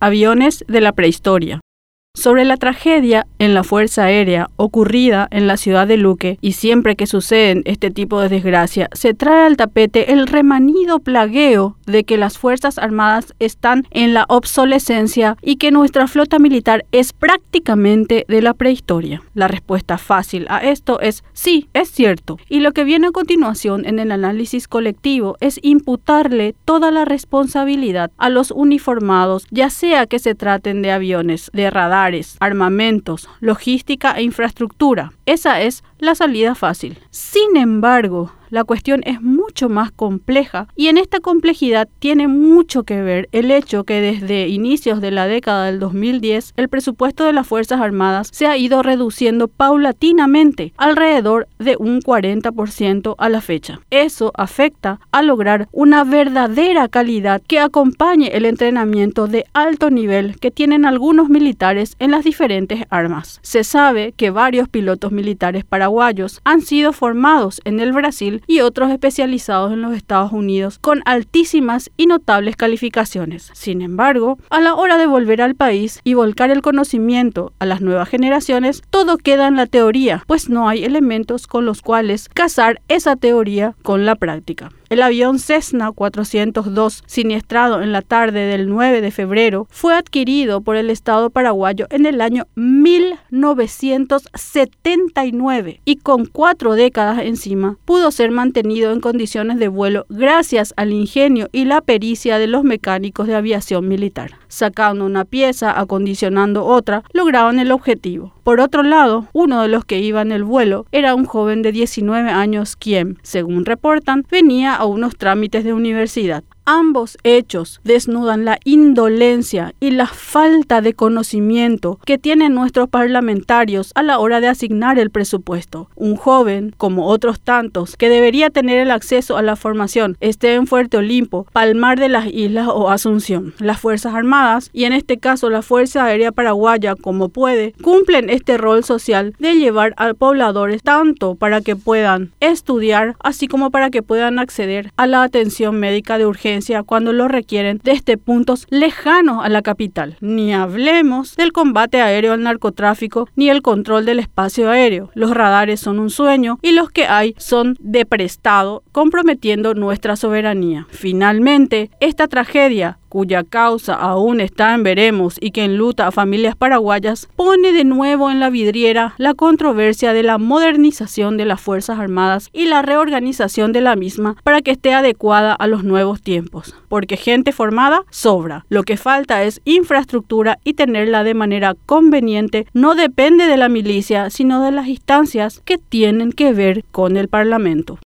Aviones de la prehistoria sobre la tragedia en la Fuerza Aérea ocurrida en la ciudad de Luque y siempre que suceden este tipo de desgracia se trae al tapete el remanido plagueo de que las Fuerzas Armadas están en la obsolescencia y que nuestra flota militar es prácticamente de la prehistoria. La respuesta fácil a esto es sí, es cierto. Y lo que viene a continuación en el análisis colectivo es imputarle toda la responsabilidad a los uniformados, ya sea que se traten de aviones, de radar, armamentos, logística e infraestructura. Esa es la salida fácil. Sin embargo, la cuestión es mucho más compleja y en esta complejidad tiene mucho que ver el hecho que desde inicios de la década del 2010 el presupuesto de las Fuerzas Armadas se ha ido reduciendo paulatinamente alrededor de un 40% a la fecha. Eso afecta a lograr una verdadera calidad que acompañe el entrenamiento de alto nivel que tienen algunos militares en las diferentes armas. Se sabe que varios pilotos militares paraguayos han sido formados en el Brasil y otros especializados en los Estados Unidos con altísimas y notables calificaciones. Sin embargo, a la hora de volver al país y volcar el conocimiento a las nuevas generaciones, todo queda en la teoría, pues no hay elementos con los cuales casar esa teoría con la práctica. El avión Cessna 402, siniestrado en la tarde del 9 de febrero, fue adquirido por el Estado paraguayo en el año 1979 y con cuatro décadas encima pudo ser mantenido en condiciones de vuelo gracias al ingenio y la pericia de los mecánicos de aviación militar. Sacando una pieza, acondicionando otra, lograban el objetivo. Por otro lado, uno de los que iba en el vuelo era un joven de 19 años quien, según reportan, venía a unos trámites de universidad. Ambos hechos desnudan la indolencia y la falta de conocimiento que tienen nuestros parlamentarios a la hora de asignar el presupuesto. Un joven, como otros tantos, que debería tener el acceso a la formación, esté en Fuerte Olimpo, Palmar de las Islas o Asunción. Las Fuerzas Armadas, y en este caso la Fuerza Aérea Paraguaya, como puede, cumplen este rol social de llevar a pobladores tanto para que puedan estudiar, así como para que puedan acceder a la atención médica de urgencia cuando lo requieren desde puntos lejanos a la capital. Ni hablemos del combate aéreo al narcotráfico ni el control del espacio aéreo. Los radares son un sueño y los que hay son de prestado, comprometiendo nuestra soberanía. Finalmente, esta tragedia cuya causa aún está en veremos y que enluta a familias paraguayas, pone de nuevo en la vidriera la controversia de la modernización de las Fuerzas Armadas y la reorganización de la misma para que esté adecuada a los nuevos tiempos. Porque gente formada sobra. Lo que falta es infraestructura y tenerla de manera conveniente no depende de la milicia, sino de las instancias que tienen que ver con el Parlamento.